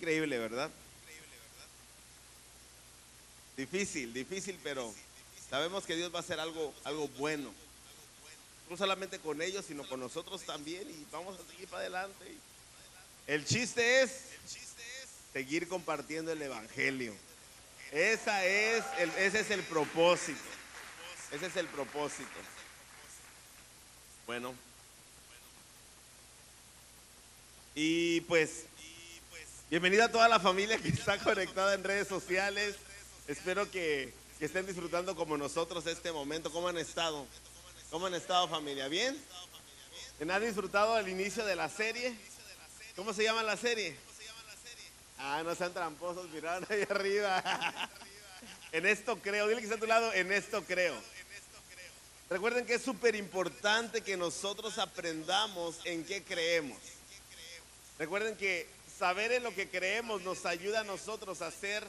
increíble, ¿verdad? Difícil, difícil, pero sabemos que Dios va a hacer algo, algo bueno. No solamente con ellos, sino con nosotros también. Y vamos a seguir para adelante. El chiste es seguir compartiendo el Evangelio. Esa es ese es el propósito. Ese es el propósito. Bueno. Y pues, bienvenida a toda la familia que está conectada en redes sociales. Espero que, estén disfrutando como nosotros este momento. ¿Cómo han estado? ¿Cómo han estado familia? ¿Bien? ¿Han disfrutado el inicio de la serie? ¿Cómo se llama la serie? Ah, no sean tramposos, miraron ahí arriba. en esto creo, dile que está a tu lado, en esto creo. Recuerden que es súper importante que nosotros aprendamos en qué creemos. Recuerden que saber en lo que creemos nos ayuda a nosotros a ser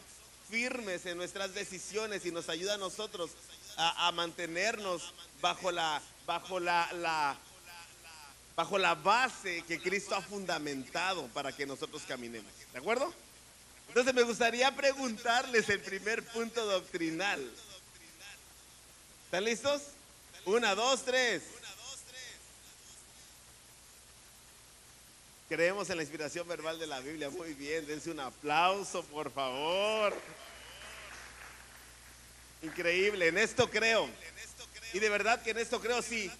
firmes en nuestras decisiones y nos ayuda a nosotros a, mantenernos bajo la, bajo la, bajo la base que Cristo ha fundamentado para que nosotros caminemos. ¿De acuerdo? Entonces me gustaría preguntarles el primer punto doctrinal. ¿Están listos? Una, dos, tres. Creemos en la inspiración verbal de la Biblia. Muy bien, dense un aplauso, por favor. Increíble, en esto creo. Y de verdad que en esto creo, sí.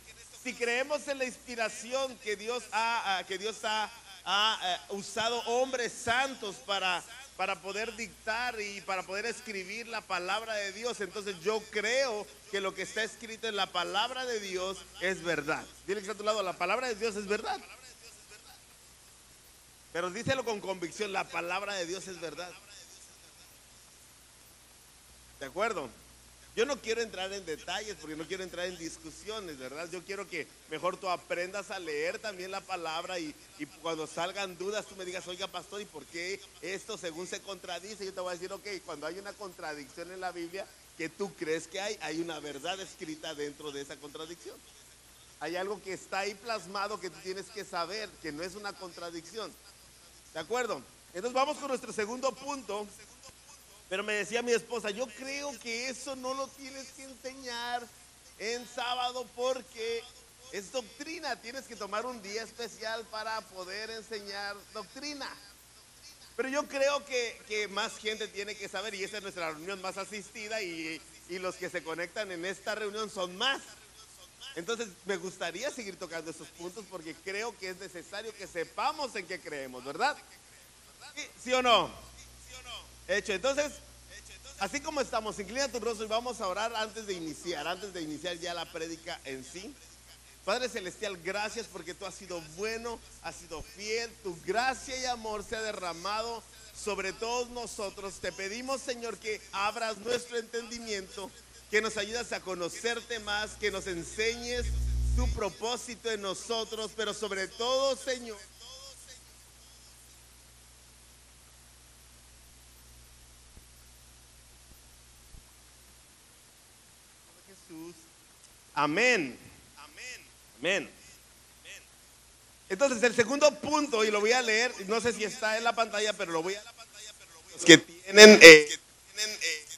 Si creemos en la inspiración que Dios ha, que Dios ha, ha eh, usado hombres santos para, para poder dictar y para poder escribir la palabra de Dios, entonces yo creo que lo que está escrito en la palabra de Dios es verdad. Dile que está a tu lado, la palabra de Dios es verdad. Pero díselo con convicción, la palabra de Dios es verdad. ¿De acuerdo? Yo no quiero entrar en detalles porque no quiero entrar en discusiones, ¿verdad? Yo quiero que mejor tú aprendas a leer también la palabra y, cuando salgan dudas tú me digas, oiga pastor, ¿y por qué esto según se contradice? Yo te voy a decir, ok, cuando hay una contradicción en la Biblia que tú crees que hay, hay una verdad escrita dentro de esa contradicción. Hay algo que está ahí plasmado que tú tienes que saber, que no es una contradicción. ¿De acuerdo? Entonces vamos con nuestro segundo punto. Pero me decía mi esposa, yo creo que eso no lo tienes que enseñar en sábado porque es doctrina. Tienes que tomar un día especial para poder enseñar doctrina. Pero yo creo que, más gente tiene que saber y esa es nuestra reunión más asistida y, y los que se conectan en esta reunión son más. Entonces me gustaría seguir tocando esos puntos porque creo que es necesario que sepamos en qué creemos, ¿verdad? ¿Sí o no? Hecho, entonces, así como estamos, inclina tu rostro y vamos a orar antes de iniciar, antes de iniciar ya la prédica en sí. Padre Celestial, gracias porque tú has sido bueno, has sido fiel, tu gracia y amor se ha derramado sobre todos nosotros. Te pedimos, Señor, que abras nuestro entendimiento que nos ayudas a conocerte más, que nos enseñes tu propósito en nosotros, pero sobre todo, Señor. Amén. Amén. Amén. Entonces, el segundo punto, y lo voy a leer, no sé si está en la pantalla, pero lo voy a... Los que tienen... Eh, eh,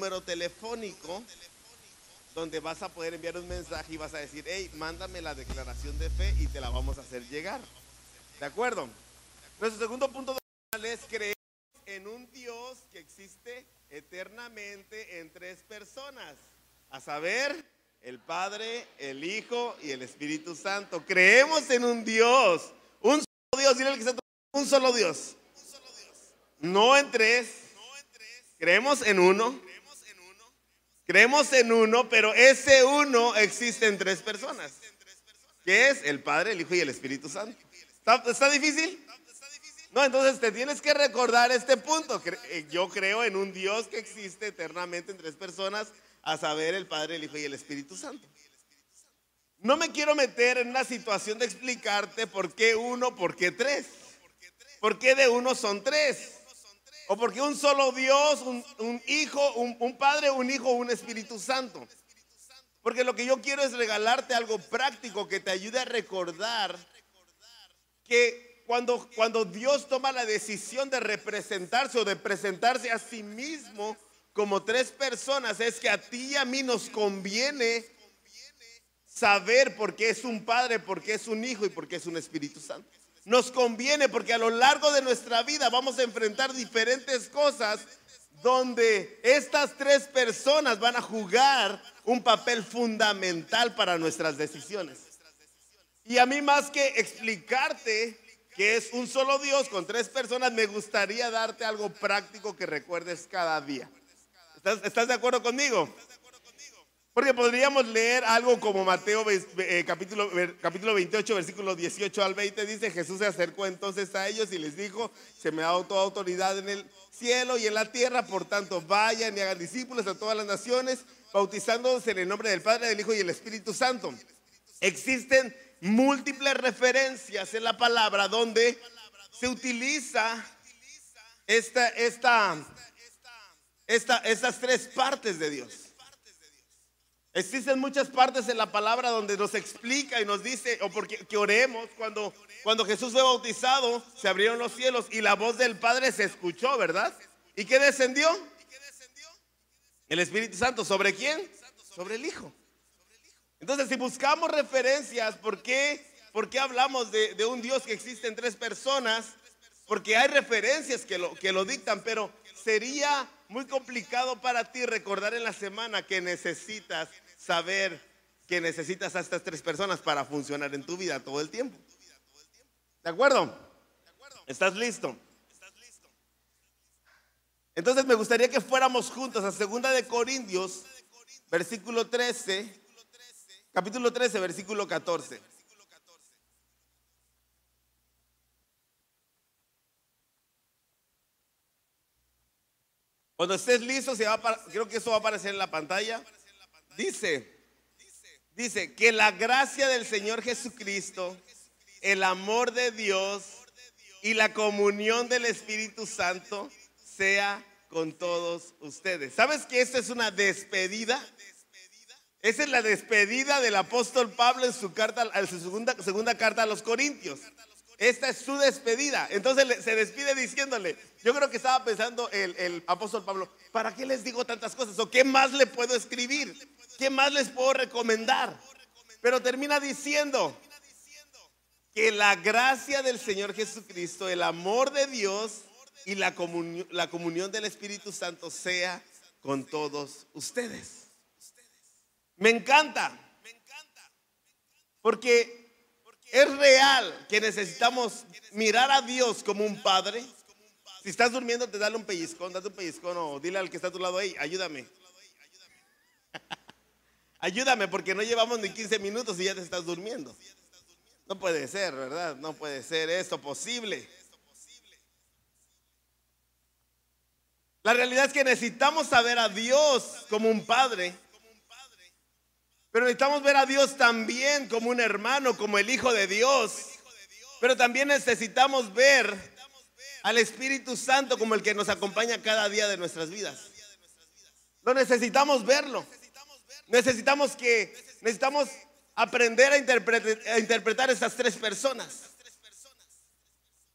número telefónico donde vas a poder enviar un mensaje y vas a decir, hey, mándame la declaración de fe y te la vamos a hacer llegar. ¿De acuerdo? Nuestro segundo punto es creer en un Dios que existe eternamente en tres personas, a saber, el Padre, el Hijo y el Espíritu Santo. Creemos en un Dios, un solo Dios, dile que está un solo Dios. No en tres. Creemos en uno Creemos en uno, pero ese uno existe en tres personas. Que es el Padre, el Hijo y el Espíritu Santo. ¿Está, difícil? No, entonces te tienes que recordar este punto. Eh, yo creo en un Dios que existe eternamente en tres personas, a saber el Padre, el Hijo y el Espíritu Santo. No me quiero meter en una situación de explicarte por qué uno, por qué tres. ¿Por qué de uno son tres? O porque un solo Dios, un, hijo, un, padre, un hijo, un Espíritu Santo. Porque lo que yo quiero es regalarte algo práctico que te ayude a recordar que cuando, cuando Dios toma la decisión de representarse o de presentarse a sí mismo como tres personas, es que a ti y a mí nos conviene saber por qué es un Padre, por qué es un Hijo y por qué es un Espíritu Santo. Nos conviene porque a lo largo de nuestra vida vamos a enfrentar diferentes cosas donde estas tres personas van a jugar un papel fundamental para nuestras decisiones. Y a mí más que explicarte que es un solo Dios con tres personas, me gustaría darte algo práctico que recuerdes cada día. ¿Estás, de acuerdo conmigo? Porque podríamos leer algo como Mateo eh, capítulo, capítulo 28, versículo 18 al 20. Dice, Jesús se acercó entonces a ellos y les dijo, se me ha dado toda autoridad en el cielo y en la tierra, por tanto vayan y hagan discípulos a todas las naciones, bautizándose en el nombre del Padre, del Hijo y el Espíritu Santo. Existen múltiples referencias en la palabra donde se utiliza esta, esta, esta, estas tres partes de Dios. Existen muchas partes en la palabra donde nos explica y nos dice, o porque que oremos, cuando, cuando Jesús fue bautizado, se abrieron los cielos y la voz del Padre se escuchó, ¿verdad? ¿Y qué descendió? El Espíritu Santo. ¿Sobre quién? Sobre el Hijo. Entonces, si buscamos referencias, ¿por qué, por qué hablamos de, de, un Dios que existe en tres personas? Porque hay referencias que lo, que lo dictan, pero sería muy complicado para ti recordar en la semana que necesitas saber que necesitas a estas tres personas para funcionar en tu vida todo el tiempo. ¿De acuerdo? ¿Estás listo? Entonces me gustaría que fuéramos juntos a Segunda de Corintios, versículo 13, capítulo 13, versículo 14. Cuando estés listo, creo que eso va a aparecer en la pantalla. Dice, dice que la gracia del Señor Jesucristo, el amor de Dios y la comunión del Espíritu Santo sea con todos ustedes. ¿Sabes que esta es una despedida? Esa es la despedida del apóstol Pablo en su carta, en su segunda carta a los Corintios. Esta es su despedida. Entonces se despide diciéndole, yo creo que estaba pensando el, apóstol Pablo, ¿para qué les digo tantas cosas? ¿O qué más le puedo escribir? ¿Qué más les puedo recomendar? Pero termina diciendo que la gracia del Señor Jesucristo, el amor de Dios y la comunión, la comunión del Espíritu Santo sea con todos ustedes. Me encanta. Porque es real que necesitamos mirar a Dios como un padre. Si estás durmiendo, te dale un pellizcón, date un pellizcón o dile al que está a tu lado, ahí, ayúdame. ayúdame porque no llevamos ni 15 minutos y ya te estás durmiendo. No puede ser, ¿verdad? No puede ser esto posible. La realidad es que necesitamos saber a Dios como un padre pero necesitamos ver a Dios también como un hermano, como el Hijo de Dios. Pero también necesitamos ver al Espíritu Santo como el que nos acompaña cada día de nuestras vidas. Lo necesitamos verlo. Necesitamos que necesitamos aprender a interpretar, a estas tres personas.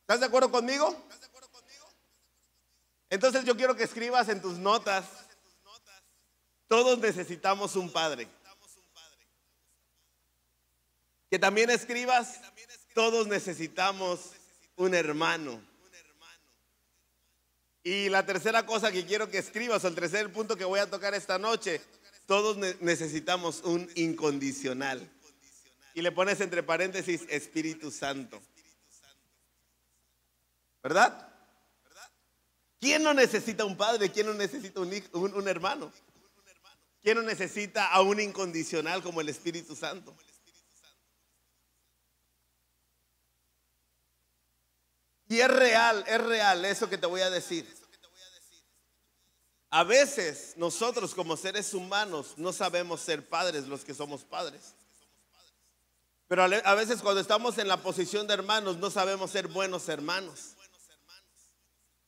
¿Estás de acuerdo conmigo? Entonces yo quiero que escribas en tus notas. Todos necesitamos un padre. Que también escribas, todos necesitamos un hermano. Y la tercera cosa que quiero que escribas, o el tercer punto que voy a tocar esta noche, todos necesitamos un incondicional. Y le pones entre paréntesis Espíritu Santo. ¿Verdad? ¿Quién no necesita un padre? ¿Quién no necesita un, un hermano? ¿Quién no necesita a un incondicional como el Espíritu Santo? Y es real, es real eso que te voy a decir. A veces nosotros como seres humanos no sabemos ser padres los que somos padres. Pero a veces cuando estamos en la posición de hermanos no sabemos ser buenos hermanos.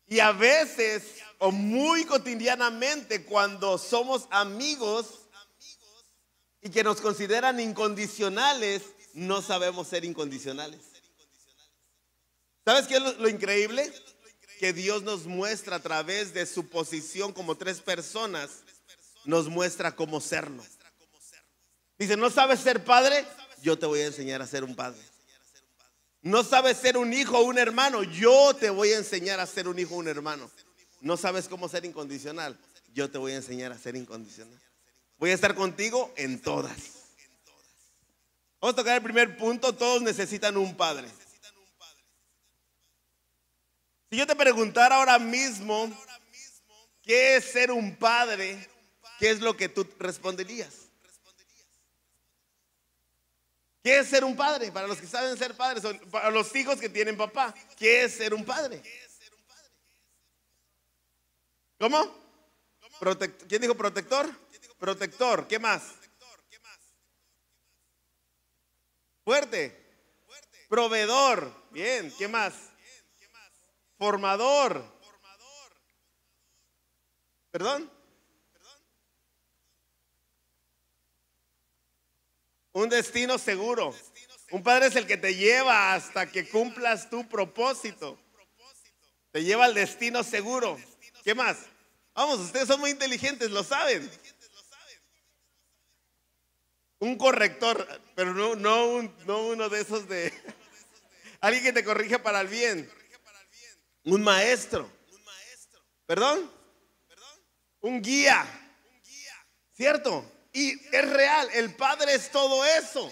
Y a veces, o muy cotidianamente, cuando somos amigos, y que nos consideran incondicionales, no sabemos ser incondicionales. ¿Sabes qué es lo, increíble? Que Dios nos muestra a través de su posición como tres personas, nos muestra cómo serlo. Dice, ¿no sabes ser padre? Yo te voy a enseñar a ser un padre. No sabes ser un hijo o un hermano, yo te voy a enseñar a ser un hijo o un hermano. No sabes cómo ser incondicional, yo te voy a enseñar a ser incondicional. Voy a estar contigo en todas. Vamos a tocar el primer punto, todos necesitan un padre. Si yo te preguntara ahora mismo, ¿qué es ser un padre? ¿Qué es lo que tú responderías? ¿Qué es ser un padre? Para los que saben ser padres, para los hijos que tienen papá, ¿qué es ser un padre? ¿Cómo? ¿Quién dijo protector? Protector, ¿qué más? Fuerte. Proveedor, bien, ¿qué más? Formador. ¿Perdón? Un destino seguro. Un padre es el que te lleva hasta que cumplas tu propósito. Te lleva al destino seguro. ¿Qué más? Vamos, ustedes son muy inteligentes, lo saben. Un corrector, pero no, no, no uno de esos de... Alguien que te corrige para el bien. Un maestro. ¿Perdón? Un guía. ¿Cierto? Y es real, el Padre es todo eso.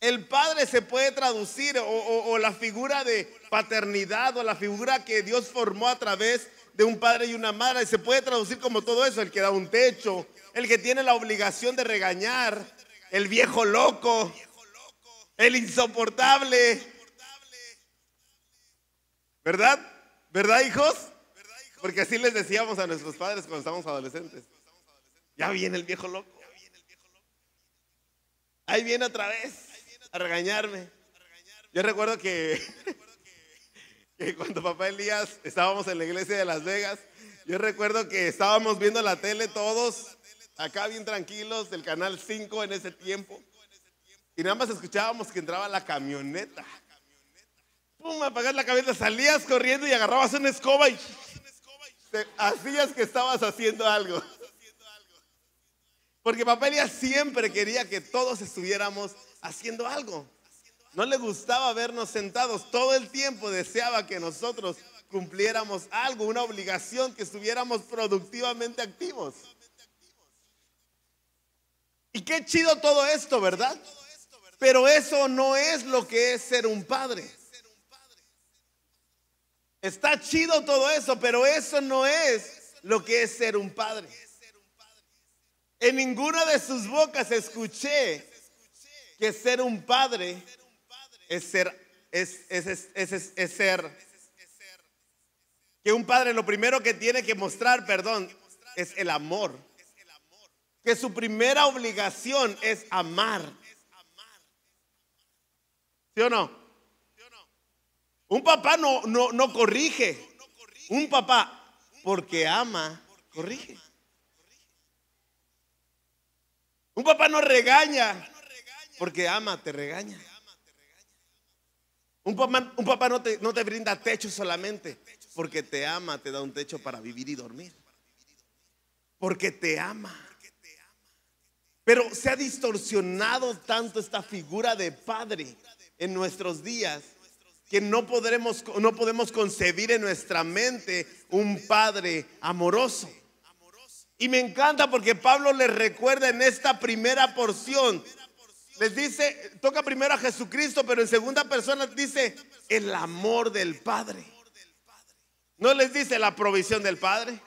El Padre se puede traducir o, la figura de paternidad o la figura que Dios formó a través de un padre y una madre. Se puede traducir como todo eso, el que da un techo, el que tiene la obligación de regañar, el viejo loco, el insoportable. ¿Verdad? ¿Verdad, hijos? Porque así les decíamos a nuestros padres cuando estábamos adolescentes. Ya viene el viejo loco. Ahí viene otra vez a regañarme. Yo recuerdo que cuando papá Elías estábamos en la iglesia de Las Vegas, yo recuerdo que estábamos viendo la tele todos, acá bien tranquilos, del canal 5 en ese tiempo, y nada más escuchábamos que entraba la camioneta. Pum, apagas la cabeza, salías corriendo y agarrabas una escoba y hacías que estabas haciendo algo. Porque papá Elías siempre quería que todos estuviéramos haciendo algo. No le gustaba vernos sentados. Todo el tiempo deseaba que nosotros cumpliéramos algo, una obligación, que estuviéramos productivamente activos. Y qué chido todo esto, ¿verdad? Pero eso no es lo que es ser un padre. Está chido todo eso, pero eso no es lo que es ser un padre. En ninguna de sus bocas escuché que ser un padre es ser, es, es, ser, que un padre lo primero que tiene que mostrar, perdón, es el amor. Que su primera obligación es amar. ¿Sí o no? Un papá no, no, no corrige. Un papá, porque ama, corrige. Un papá no regaña, porque ama, te regaña. Un papá, no, te, no te brinda techo solamente porque te ama, te da un techo para vivir y dormir. Porque te ama. Pero se ha distorsionado tanto esta figura de padre en nuestros días que no, podremos, no podemos concebir en nuestra mente un padre amoroso. Y me encanta porque Pablo les recuerda en esta primera porción les dice, toca primero a Jesucristo, pero en segunda persona dice el amor del Padre. No les dice la provisión del Padre.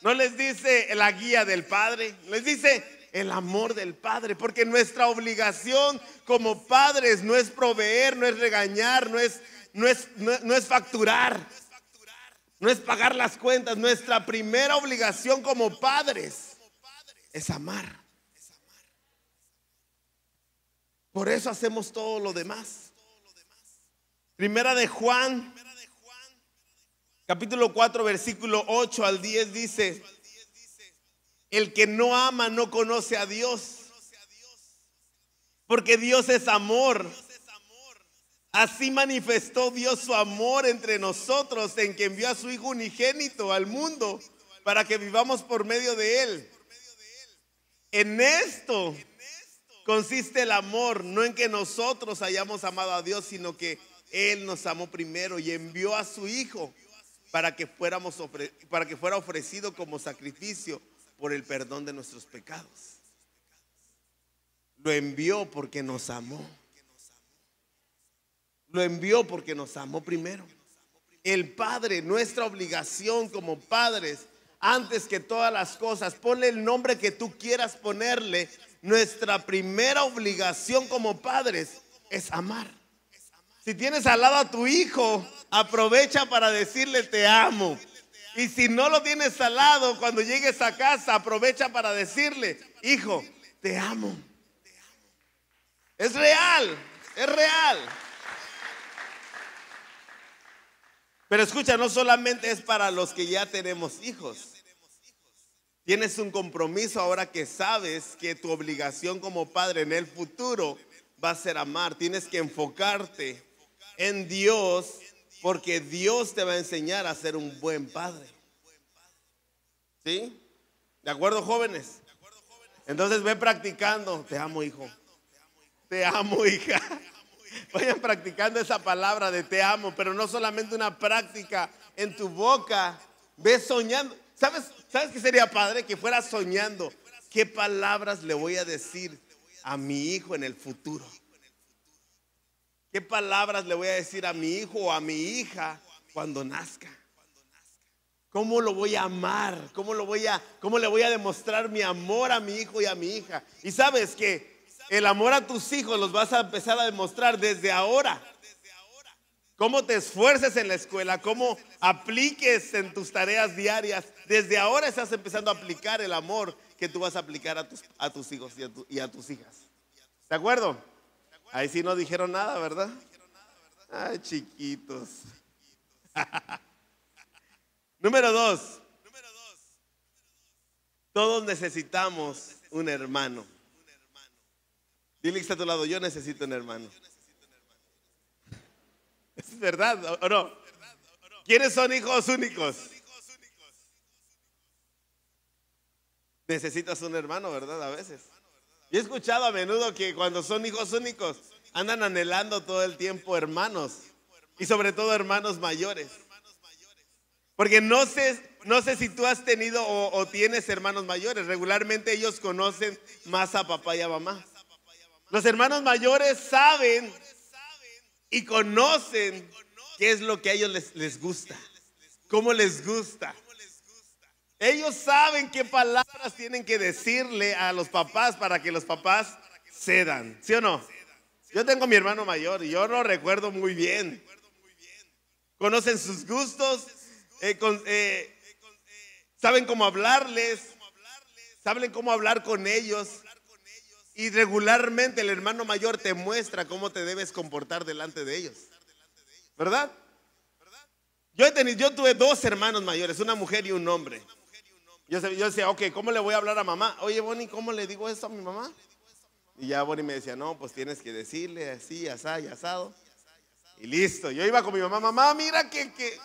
No les dice la guía del Padre. Les dice el amor del Padre. Porque nuestra obligación como padres no es proveer, no es regañar, no es, no es, no es facturar. No es pagar las cuentas. Nuestra primera obligación como padres es amar. Por eso hacemos todo lo demás. Primera de Juan, capítulo 4, versículo 8 al 10 dice, El que no ama no conoce a Dios. Porque Dios es amor. Así manifestó Dios su amor entre nosotros en que envió a su Hijo unigénito al mundo para que vivamos por medio de Él. En esto consiste el amor, no en que nosotros hayamos amado a Dios, sino que Él nos amó primero y envió a su Hijo para que, fuéramos, para que fuera ofrecido como sacrificio por el perdón de nuestros pecados. Lo envió porque nos amó. Lo envió porque nos amó primero. El Padre, nuestra obligación como padres, antes que todas las cosas, ponle el nombre que tú quieras ponerle. Nuestra primera obligación como padres es amar. Si tienes al lado a tu hijo, aprovecha para decirle te amo. Y si no lo tienes al lado, cuando llegues a casa, aprovecha para decirle, hijo, te amo. Es real, es real. Pero escucha, no solamente es para los que ya tenemos hijos. Tienes un compromiso ahora que sabes que tu obligación como padre en el futuro va a ser amar. Tienes que enfocarte en Dios porque Dios te va a enseñar a ser un buen padre. ¿Sí? ¿De acuerdo, jóvenes? Entonces ve practicando. Te amo, hijo. Te amo, hija. Vayan practicando esa palabra de te amo, pero no solamente una práctica en tu boca. Ve soñando. ¿Sabes, ¿Sabes qué sería padre? Que fuera soñando. ¿Qué palabras le voy a decir a mi hijo en el futuro? ¿Qué palabras le voy a decir a mi hijo o a mi hija cuando nazca? ¿Cómo lo voy a amar? ¿Cómo, lo voy a, ¿Cómo le voy a demostrar mi amor a mi hijo y a mi hija? Y sabes que el amor a tus hijos los vas a empezar a demostrar desde ahora. Cómo te esfuerces en la escuela, cómo apliques en tus tareas diarias. Desde ahora estás empezando a aplicar el amor que tú vas a aplicar a tus, a tus hijos y a, y a tus hijas. ¿De acuerdo? Ahí sí no dijeron nada, ¿verdad? Ay, chiquitos. Número dos. Todos necesitamos un hermano. Dile que está a tu lado, yo necesito un hermano. ¿Es verdad o no? ¿Quiénes son hijos únicos? Necesitas un hermano, ¿verdad? A veces. Yo he escuchado a menudo que cuando son hijos únicos andan anhelando todo el tiempo hermanos y sobre todo hermanos mayores. Porque no sé, no sé si tú has tenido o, tienes hermanos mayores. Regularmente ellos conocen más a papá y a mamá. Los hermanos mayores saben y conocen qué es lo que a ellos les, les gusta, cómo les gusta. Ellos saben qué palabras tienen que decirle a los papás para que los papás cedan, ¿sí o no? Yo tengo mi hermano mayor y yo lo recuerdo muy bien. Conocen sus gustos, eh, eh, saben cómo hablarles, saben cómo hablar con ellos. Y regularmente el hermano mayor te muestra cómo te debes comportar delante de ellos. ¿Verdad? Yo, he tenido, yo tuve dos hermanos mayores, una mujer y un hombre. Yo, decía, ok, ¿cómo le voy a hablar a mamá? Oye, Bonnie, ¿cómo le digo eso a mi mamá? Y ya Bonnie me decía, no, pues tienes que decirle así, asado y asado. Y listo, yo iba con mi mamá, mamá, mira que, que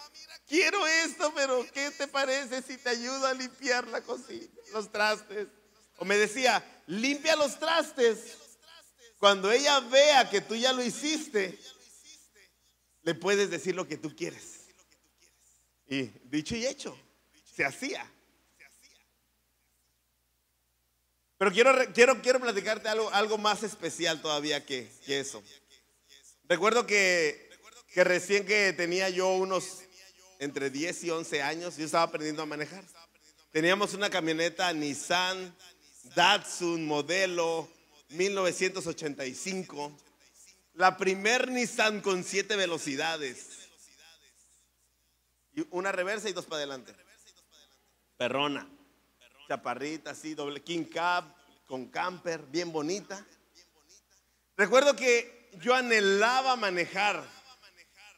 quiero esto, pero ¿qué te parece si te ayudo a limpiar la cocina, los trastes? O me decía, limpia los trastes. Cuando ella vea que tú ya lo hiciste, le puedes decir lo que tú quieres. Y dicho y hecho, se hacía. Pero quiero, quiero, quiero platicarte algo, algo más especial todavía que, eso. Recuerdo que, que recién que tenía yo unos entre 10 y 11 años, yo estaba aprendiendo a manejar. Teníamos una camioneta Nissan Datsun modelo 1985. La primer Nissan con siete velocidades. Y una reversa y dos para adelante. Perrona chaparrita, así, doble king cab, con camper, bien bonita. Recuerdo que yo anhelaba manejar.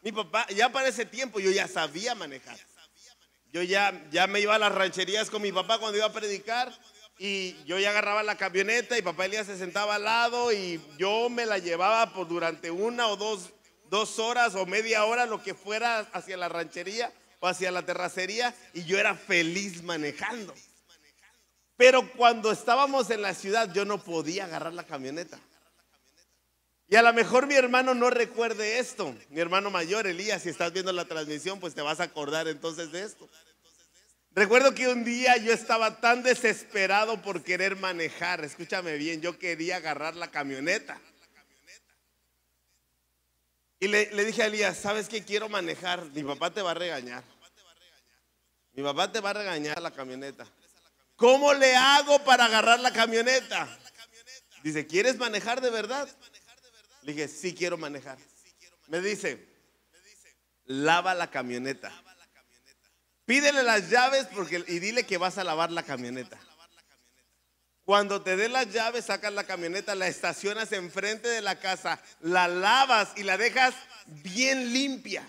Mi papá, ya para ese tiempo yo ya sabía manejar. Yo ya, ya me iba a las rancherías con mi papá cuando iba a predicar y yo ya agarraba la camioneta y papá Elías se sentaba al lado y yo me la llevaba por durante una o dos, dos horas o media hora, lo que fuera hacia la ranchería o hacia la terracería y yo era feliz manejando. Pero cuando estábamos en la ciudad yo no podía agarrar la camioneta. Y a lo mejor mi hermano no recuerde esto. Mi hermano mayor, Elías, si estás viendo la transmisión, pues te vas a acordar entonces de esto. Recuerdo que un día yo estaba tan desesperado por querer manejar. Escúchame bien, yo quería agarrar la camioneta. Y le, dije a Elías, ¿sabes qué quiero manejar? Mi papá te va a regañar. Mi papá te va a regañar la camioneta. ¿Cómo le hago para agarrar la camioneta? Dice, ¿quieres manejar de verdad? Le dije, sí quiero manejar. Me dice, lava la camioneta. Pídele las llaves porque, y dile que vas a lavar la camioneta. Cuando te dé las llaves, sacas la camioneta, la estacionas enfrente de la casa, la lavas y la dejas bien limpia.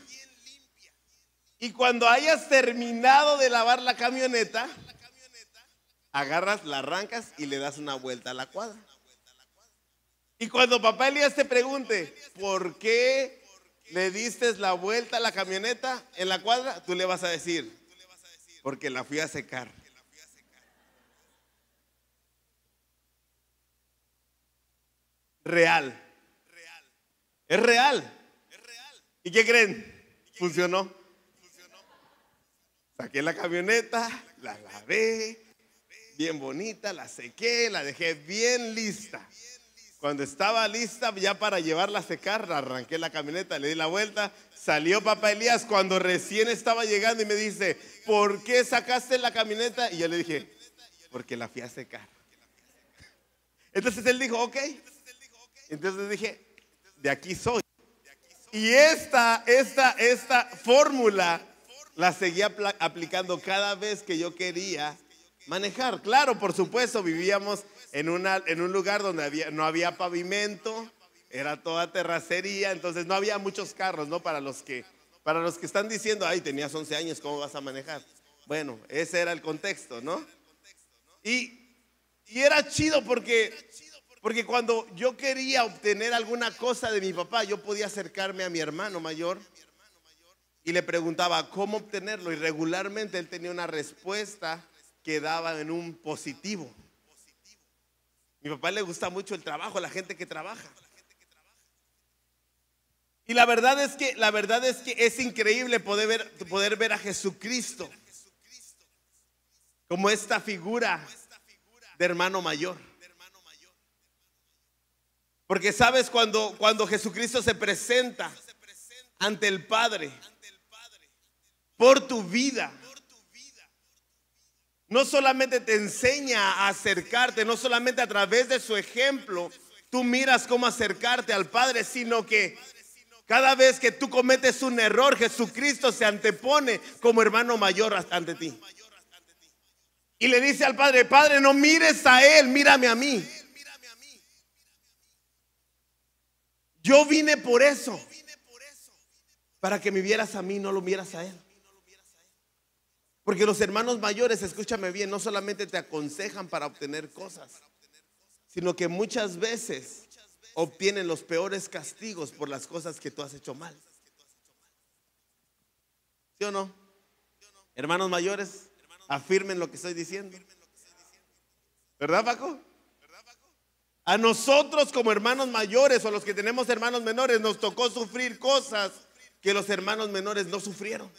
Y cuando hayas terminado de lavar la camioneta, agarras, la arrancas y le das una vuelta a la cuadra. Y cuando papá Elías te pregunte, ¿por qué le diste la vuelta a la camioneta en la cuadra? Tú le vas a decir, porque la fui a secar. Real. Es real. ¿Y qué creen? Funcionó. Saqué la camioneta, la lavé, bien bonita, la sequé, la dejé bien lista. Cuando estaba lista ya para llevarla a secar, arranqué la camioneta, le di la vuelta, salió papá Elías cuando recién estaba llegando y me dice, ¿por qué sacaste la camioneta? Y yo le dije, porque la fui a secar. Entonces él dijo, ok. Entonces dije, de aquí soy. Y esta, esta, esta fórmula la seguía aplicando cada vez que yo quería manejar. Claro, por supuesto, vivíamos en, una, en un lugar donde había, no había pavimento, era toda terracería, entonces no había muchos carros, ¿no? Para los que, para los que están diciendo, ay, tenías 11 años, ¿cómo vas a manejar? Bueno, ese era el contexto, ¿no? Y, y era chido porque, porque cuando yo quería obtener alguna cosa de mi papá, yo podía acercarme a mi hermano mayor y le preguntaba cómo obtenerlo y regularmente él tenía una respuesta que daba en un positivo. Mi papá le gusta mucho el trabajo, la gente que trabaja. Y la verdad es que la verdad es que es increíble poder ver, poder ver a Jesucristo como esta figura de hermano mayor. Porque sabes cuando cuando Jesucristo se presenta ante el Padre por tu vida, no solamente te enseña a acercarte, no solamente a través de su ejemplo, tú miras cómo acercarte al Padre, sino que cada vez que tú cometes un error, Jesucristo se antepone como hermano mayor ante ti. Y le dice al Padre, Padre, no mires a Él, mírame a mí. Yo vine por eso, para que me vieras a mí, no lo vieras a Él. Porque los hermanos mayores, escúchame bien, no solamente te aconsejan para obtener cosas, sino que muchas veces obtienen los peores castigos por las cosas que tú has hecho mal. ¿Sí o no? Hermanos mayores, afirmen lo que estoy diciendo. ¿Verdad, Paco? A nosotros como hermanos mayores o los que tenemos hermanos menores nos tocó sufrir cosas que los hermanos menores no sufrieron.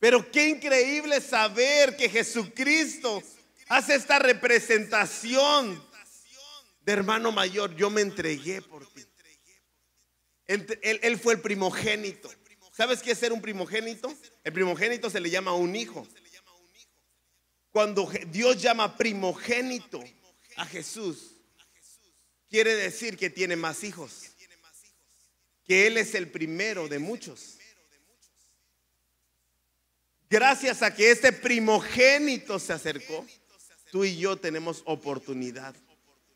Pero qué increíble saber que Jesucristo hace esta representación de hermano mayor. Yo me entregué por ti. Él, fue el primogénito. ¿Sabes qué es ser un primogénito? El primogénito se le llama un hijo. Cuando Dios llama primogénito a Jesús, quiere decir que tiene más hijos. Que Él es el primero de muchos. Gracias a que este primogénito se acercó, tú y yo tenemos oportunidad.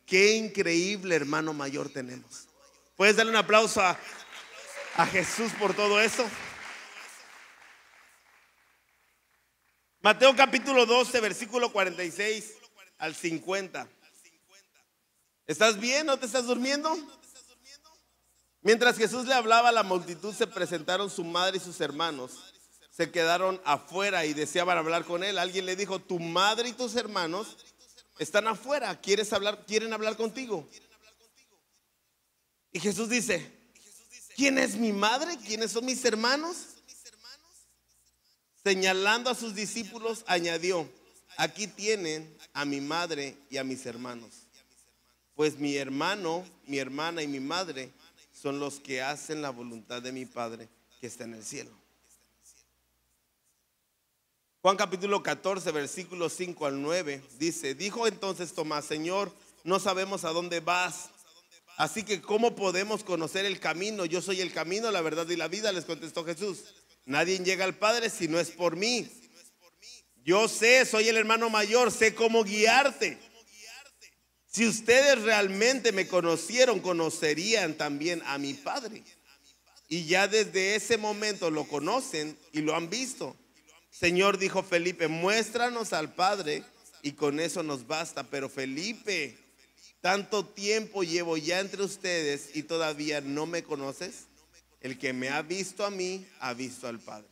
Qué increíble hermano mayor tenemos. ¿Puedes darle un aplauso a, Jesús por todo eso? Mateo capítulo 12, versículo 46 al 50. ¿Estás bien? ¿No te estás durmiendo? Mientras Jesús le hablaba a la multitud, se presentaron su madre y sus hermanos. Se quedaron afuera y deseaban hablar con él. Alguien le dijo, tu madre y tus hermanos están afuera, ¿quieres hablar? ¿Quieren hablar contigo? Y Jesús dice, ¿quién es mi madre? ¿Quiénes son mis hermanos? Señalando a sus discípulos, añadió, aquí tienen a mi madre y a mis hermanos. Pues mi hermano, mi hermana y mi madre son los que hacen la voluntad de mi Padre que está en el cielo. Juan capítulo 14, versículos 5 al 9 dice, dijo entonces Tomás, Señor, no sabemos a dónde vas. Así que ¿cómo podemos conocer el camino? Yo soy el camino, la verdad y la vida, les contestó Jesús. Nadie llega al Padre si no es por mí. Yo sé, soy el hermano mayor, sé cómo guiarte. Si ustedes realmente me conocieron, conocerían también a mi Padre. Y ya desde ese momento lo conocen y lo han visto. Señor, dijo Felipe, muéstranos al Padre y con eso nos basta. Pero Felipe, tanto tiempo llevo ya entre ustedes y todavía no me conoces. El que me ha visto a mí, ha visto al Padre.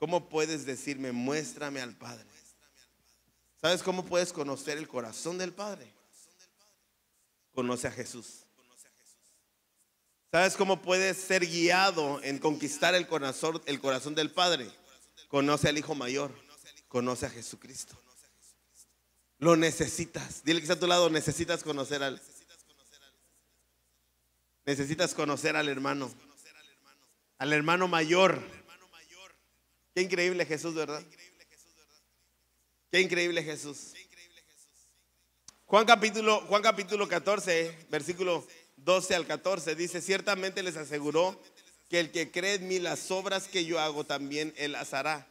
¿Cómo puedes decirme, muéstrame al Padre? ¿Sabes cómo puedes conocer el corazón del Padre? Conoce a Jesús. ¿Sabes cómo puedes ser guiado en conquistar el corazón, el corazón del Padre? Conoce al Hijo Mayor. Conoce a Jesucristo. Lo necesitas. Dile que está a tu lado, necesitas conocer al... Necesitas conocer al hermano. Al hermano mayor. Qué increíble Jesús, ¿verdad? Qué increíble Jesús. Juan capítulo, Juan capítulo 14, versículo 12 al 14 dice, ciertamente les aseguró que el que cree en mí las obras que yo hago también él las hará.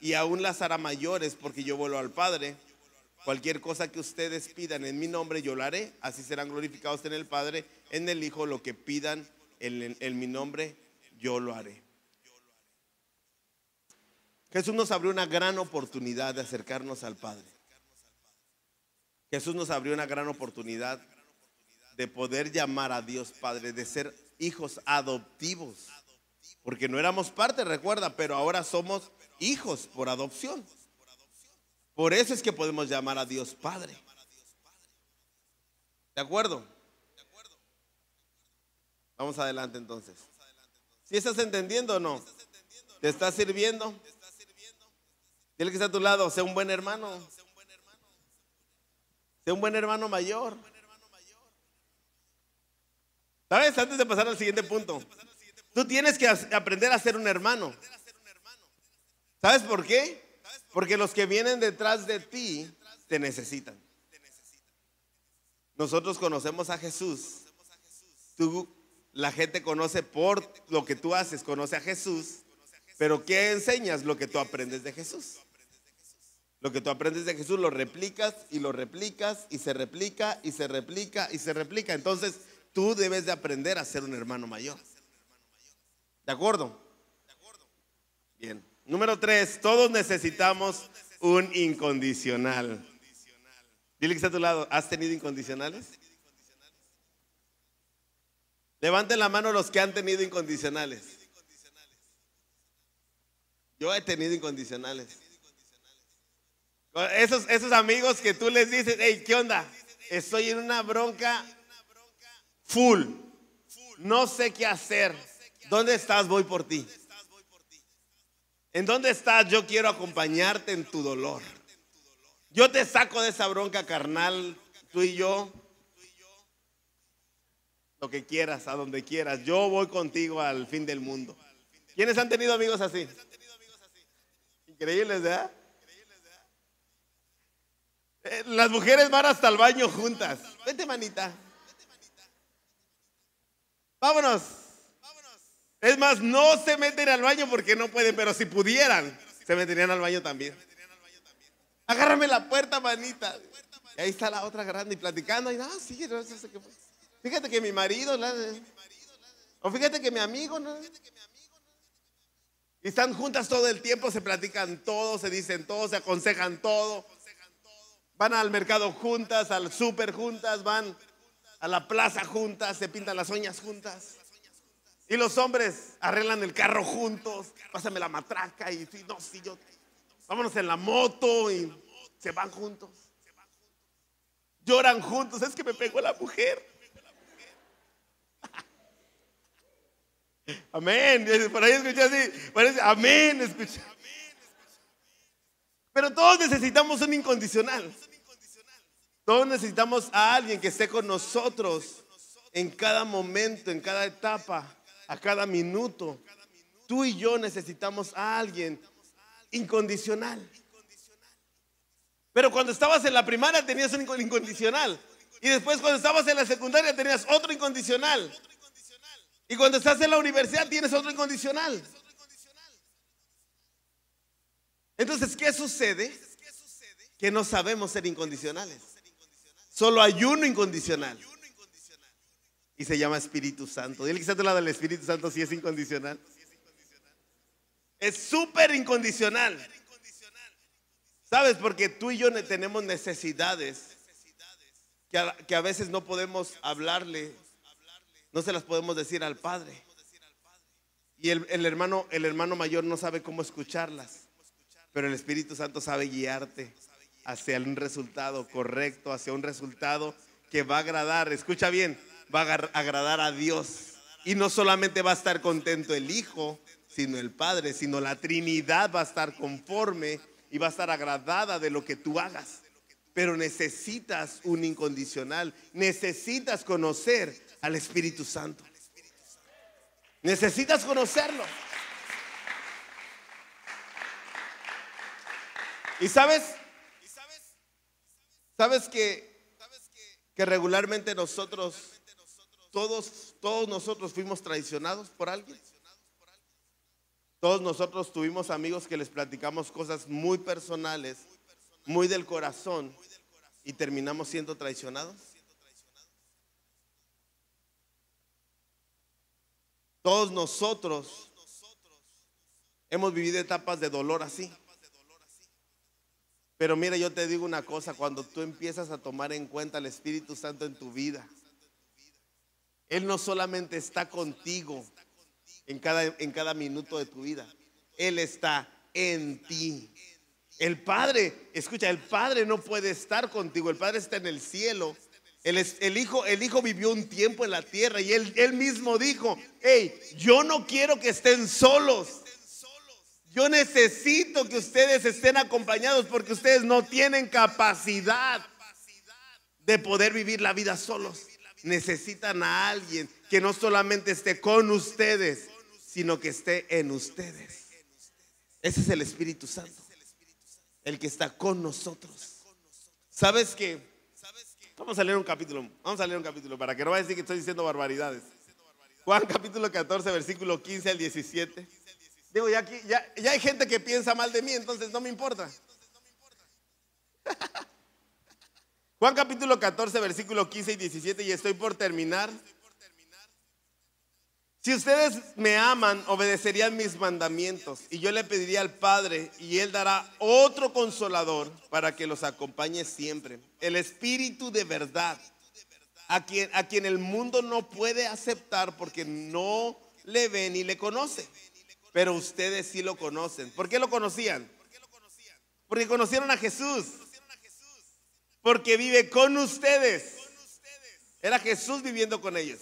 Y aún las hará mayores porque yo vuelo al Padre. Cualquier cosa que ustedes pidan en mi nombre yo lo haré. Así serán glorificados en el Padre, en el Hijo. Lo que pidan en, en mi nombre yo lo haré. Jesús nos abrió una gran oportunidad de acercarnos al Padre. Jesús nos abrió una gran oportunidad de poder llamar a Dios Padre, de ser hijos adoptivos. Porque no éramos parte, recuerda, pero ahora somos hijos por adopción. Por eso es que podemos llamar a Dios Padre. ¿De acuerdo? Vamos adelante entonces. Si estás entendiendo o no? ¿Te estás sirviendo? Dile que está a tu lado, sea un buen hermano. Sea un buen hermano mayor. ¿Sabes? Antes de pasar al siguiente punto. Tú tienes que aprender a ser un hermano. ¿Sabes por qué? Porque los que vienen detrás de ti te necesitan. Nosotros conocemos a Jesús. Tú, la gente conoce por lo que tú haces, conoce a Jesús. Pero ¿qué enseñas? Lo que tú aprendes de Jesús. Lo que tú aprendes de Jesús lo replicas y lo replicas y se replica y se replica y se replica. Entonces tú debes de aprender a ser un hermano mayor. ¿De acuerdo? Bien. Número tres, todos necesitamos un incondicional. Dile que está a tu lado, ¿has tenido incondicionales? Levanten la mano los que han tenido incondicionales. Yo he tenido incondicionales. Esos, esos amigos que tú les dices, hey, ¿qué onda? Estoy en una bronca full. No sé qué hacer ¿Dónde estás? Voy por ti. ¿En dónde estás? Yo quiero acompañarte en tu dolor. Yo te saco de esa bronca carnal, tú y yo. Lo que quieras, a donde quieras. Yo voy contigo al fin del mundo. ¿Quiénes han tenido amigos así? Increíbles, ¿verdad? Eh, las mujeres van hasta el baño juntas. Vente, manita. Vámonos. Es más, no se meten al baño porque no pueden, pero si pudieran, se meterían al baño también. Agárrame la puerta, manita. Y ahí está la otra grande y platicando. Y, ah, sí, no sé qué. Fíjate que mi marido, o fíjate que mi amigo, ¿no? Y están juntas todo el tiempo, se platican todo, se dicen todo, se aconsejan todo. Van al mercado juntas, al súper juntas, van a la plaza juntas, se pintan las uñas juntas. Y los hombres arreglan el carro juntos, pásame la matraca y sí, no, sí, yo, vámonos en la moto y se van juntos. Lloran juntos, es que me pegó la mujer. Amén. Por ahí escuché así, parece, amén, escuché. Pero todos necesitamos un incondicional. Todos necesitamos a alguien que esté con nosotros en cada momento, en cada etapa, a cada minuto. Tú y yo necesitamos a alguien incondicional. Pero cuando estabas en la primaria tenías un incondicional. Y después cuando estabas en la secundaria tenías otro incondicional. Y cuando estás en la universidad tienes otro incondicional. Entonces, ¿qué sucede? Que no sabemos ser incondicionales. Solo hay uno incondicional. Y se llama Espíritu Santo. Dile que está lado del Espíritu Santo si es incondicional. Es súper incondicional. ¿Sabes? Porque tú y yo tenemos necesidades que a, veces no podemos hablarle, no se las podemos decir al Padre. Y el, hermano, el hermano mayor no sabe cómo escucharlas. Pero el Espíritu Santo sabe guiarte hacia un resultado correcto, hacia un resultado que va a agradar, escucha bien, va a agradar a Dios. Y no solamente va a estar contento el Hijo, sino el Padre, sino la Trinidad va a estar conforme y va a estar agradada de lo que tú hagas. Pero necesitas un incondicional, necesitas conocer al Espíritu Santo. Necesitas conocerlo. Y sabes, sabes que, que regularmente nosotros, todos, todos nosotros fuimos traicionados por alguien. Todos nosotros tuvimos amigos que les platicamos cosas muy personales, muy del corazón, y terminamos siendo traicionados. Todos nosotros hemos vivido etapas de dolor así. Pero mira, yo te digo una cosa, cuando tú empiezas a tomar en cuenta al Espíritu Santo en tu vida, Él no solamente está contigo en cada, en cada minuto de tu vida, Él está en ti. El Padre, escucha, el Padre no puede estar contigo, el Padre está en el cielo. El, el, hijo, el hijo vivió un tiempo en la tierra y él, él mismo dijo, hey, yo no quiero que estén solos. Yo necesito que ustedes estén acompañados porque ustedes no tienen capacidad de poder vivir la vida solos. Necesitan a alguien que no solamente esté con ustedes, sino que esté en ustedes. Ese es el Espíritu Santo, el que está con nosotros. ¿Sabes qué? Vamos a leer un capítulo, vamos a leer un capítulo para que no vaya a decir que estoy diciendo barbaridades. Juan capítulo 14, versículo 15 al 17. Digo, ya, aquí, ya, ya hay gente que piensa mal de mí, entonces no me importa. Juan capítulo 14, versículo 15 y 17, y estoy por terminar. Si ustedes me aman, obedecerían mis mandamientos, y yo le pediría al Padre, y Él dará otro consolador para que los acompañe siempre. El Espíritu de verdad, a quien, a quien el mundo no puede aceptar porque no le ve ni le conoce pero ustedes sí lo conocen. ¿Por qué lo conocían? Porque conocieron a Jesús. Porque vive con ustedes. Era Jesús viviendo con ellos.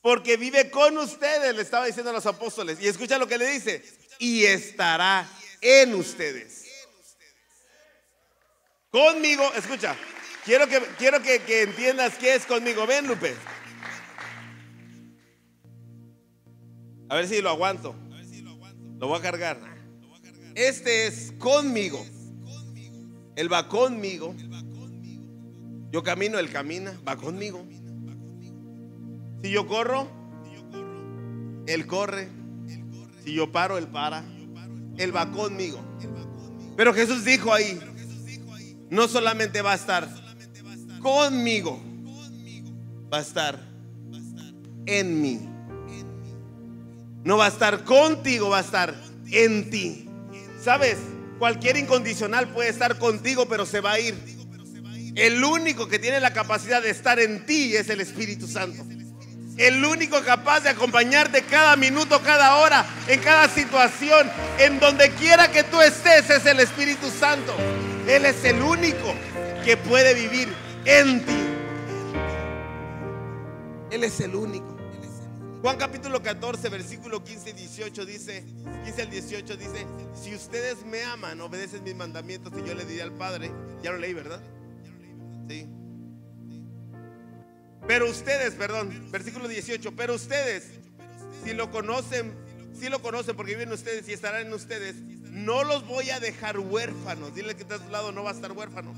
Porque vive con ustedes, le estaba diciendo a los apóstoles. Y escucha lo que le dice. Y estará en ustedes. Conmigo, escucha. Quiero que, quiero que, que entiendas qué es conmigo. Ven, Lupe. A ver si lo aguanto. Lo voy a cargar. Este es conmigo. Él va conmigo. Yo camino, Él camina, va conmigo. Si yo corro, Él corre. Si yo paro, Él para. Él va conmigo. Pero Jesús dijo ahí, no solamente va a estar conmigo, va a estar en mí. No va a estar contigo, va a estar en ti. ¿Sabes? Cualquier incondicional puede estar contigo, pero se va a ir. El único que tiene la capacidad de estar en ti es el Espíritu Santo. El único capaz de acompañarte cada minuto, cada hora, en cada situación, en donde quiera que tú estés, es el Espíritu Santo. Él es el único que puede vivir en ti. Él es el único. Juan capítulo 14, versículo 15 y 18 dice, 15 al 18 dice, si ustedes me aman, obedecen mis mandamientos y yo le diré al Padre, ya lo leí, ¿verdad? Pero ustedes, perdón, versículo 18, pero ustedes, si lo conocen, si lo conocen porque viven ustedes y estarán en ustedes, no los voy a dejar huérfanos. Dile que está a tu lado, no va a estar huérfano.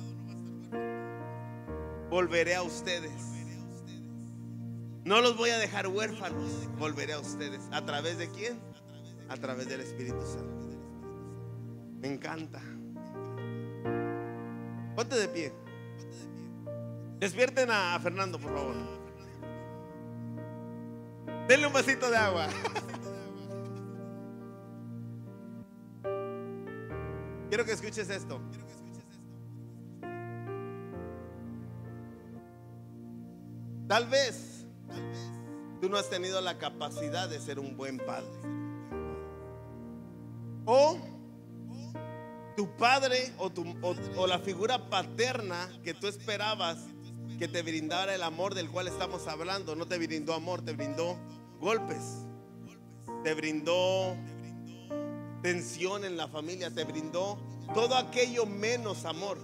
Volveré a ustedes. No los voy a dejar huérfanos, volveré a ustedes. ¿A través de quién? A través del Espíritu Santo. Me encanta. Ponte de pie. Despierten a Fernando, por favor. Denle un vasito de agua. Quiero que escuches esto. Tal vez tú no has tenido la capacidad de ser un buen padre. O tu padre o, tu, o, la figura paterna que tú esperabas que te brindara el amor del cual estamos hablando, no te brindó amor, te brindó golpes, te brindó tensión en la familia, te brindó todo aquello menos amor.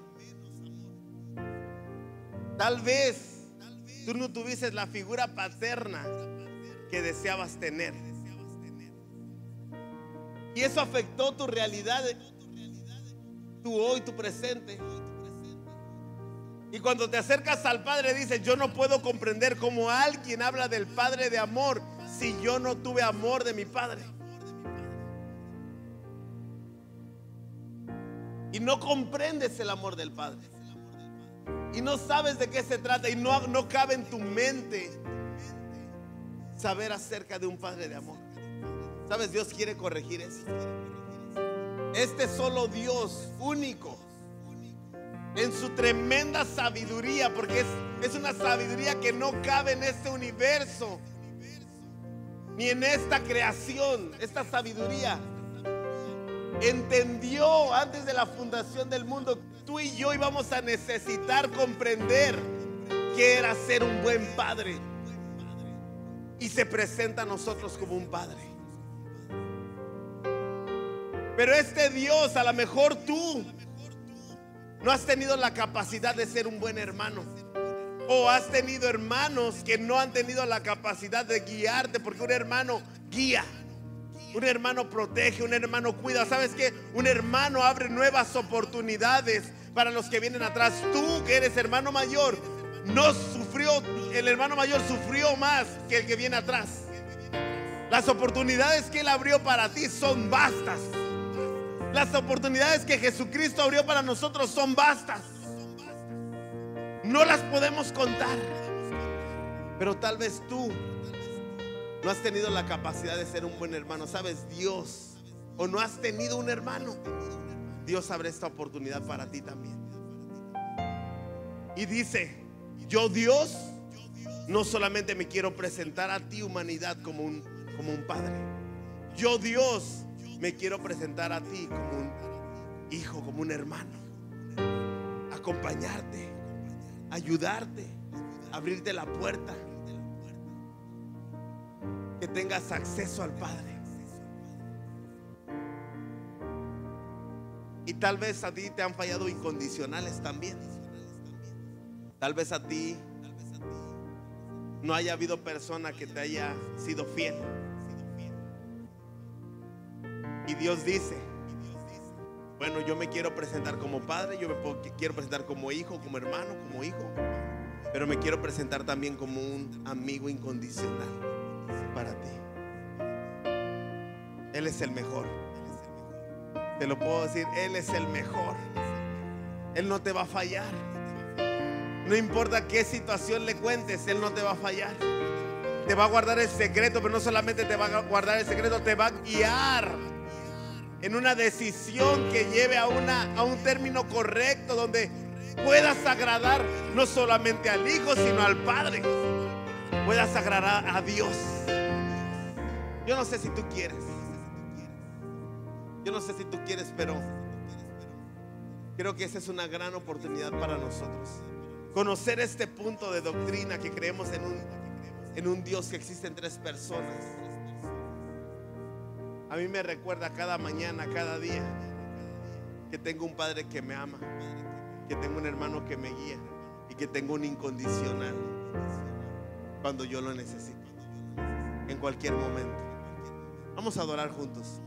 Tal vez tú no tuvieses la figura paterna que deseabas tener. Y eso afectó tu realidad, tu hoy, tu presente. Y cuando te acercas al Padre dices, yo no puedo comprender cómo alguien habla del Padre de amor si yo no tuve amor de mi Padre. Y no comprendes el amor del Padre y no sabes de qué se trata y no, no cabe en tu mente saber acerca de un Padre de amor. ¿Sabes? Dios quiere corregir eso. Este solo Dios único, en su tremenda sabiduría, porque es, una sabiduría que no cabe en este universo, ni en esta creación, esta sabiduría entendió antes de la fundación del mundo, tú y yo íbamos a necesitar comprender que era ser un buen padre. Y se presenta a nosotros como un padre. Pero este Dios, a lo mejor tú no has tenido la capacidad de ser un buen hermano. O has tenido hermanos que no han tenido la capacidad de guiarte, porque un hermano guía. Un hermano protege, un hermano cuida. ¿Sabes qué? Un hermano abre nuevas oportunidades para los que vienen atrás. Tú que eres hermano mayor, no sufrió, el hermano mayor sufrió más que el que viene atrás. Las oportunidades que Él abrió para ti son vastas. Las oportunidades que Jesucristo abrió para nosotros son vastas. No las podemos contar. Pero tal vez tú no has tenido la capacidad de ser un buen hermano, sabes, Dios, o no has tenido un hermano, Dios abre esta oportunidad para ti también. Y dice, yo Dios, no solamente me quiero presentar a ti humanidad como un, como un padre, yo Dios me quiero presentar a ti como un hijo, como un hermano, acompañarte, ayudarte, abrirte la puerta que tengas acceso al Padre. Y tal vez a ti te han fallado incondicionales también. Tal vez a ti no haya habido persona que te haya sido fiel. Dios dice, bueno, yo me quiero presentar como padre, yo me quiero presentar como hijo, como hermano, como hijo, pero me quiero presentar también como un amigo incondicional para ti. Él es el mejor. Te lo puedo decir, Él es el mejor. Él no te va a fallar. No importa qué situación le cuentes, Él no te va a fallar. Te va a guardar el secreto, pero no solamente te va a guardar el secreto, te va a guiar en una decisión que lleve a, una, a un término correcto donde puedas agradar no solamente al Hijo, sino al Padre. Puedas agradar a Dios. Yo no sé si tú quieres. Yo no sé si tú quieres, pero creo que esa es una gran oportunidad para nosotros. Conocer este punto de doctrina que creemos en un, en un Dios que existe en tres personas. A mí me recuerda cada mañana, cada día, que tengo un Padre que me ama, que tengo un hermano que me guía y que tengo un incondicional cuando yo lo necesito, en cualquier momento. Vamos a adorar juntos.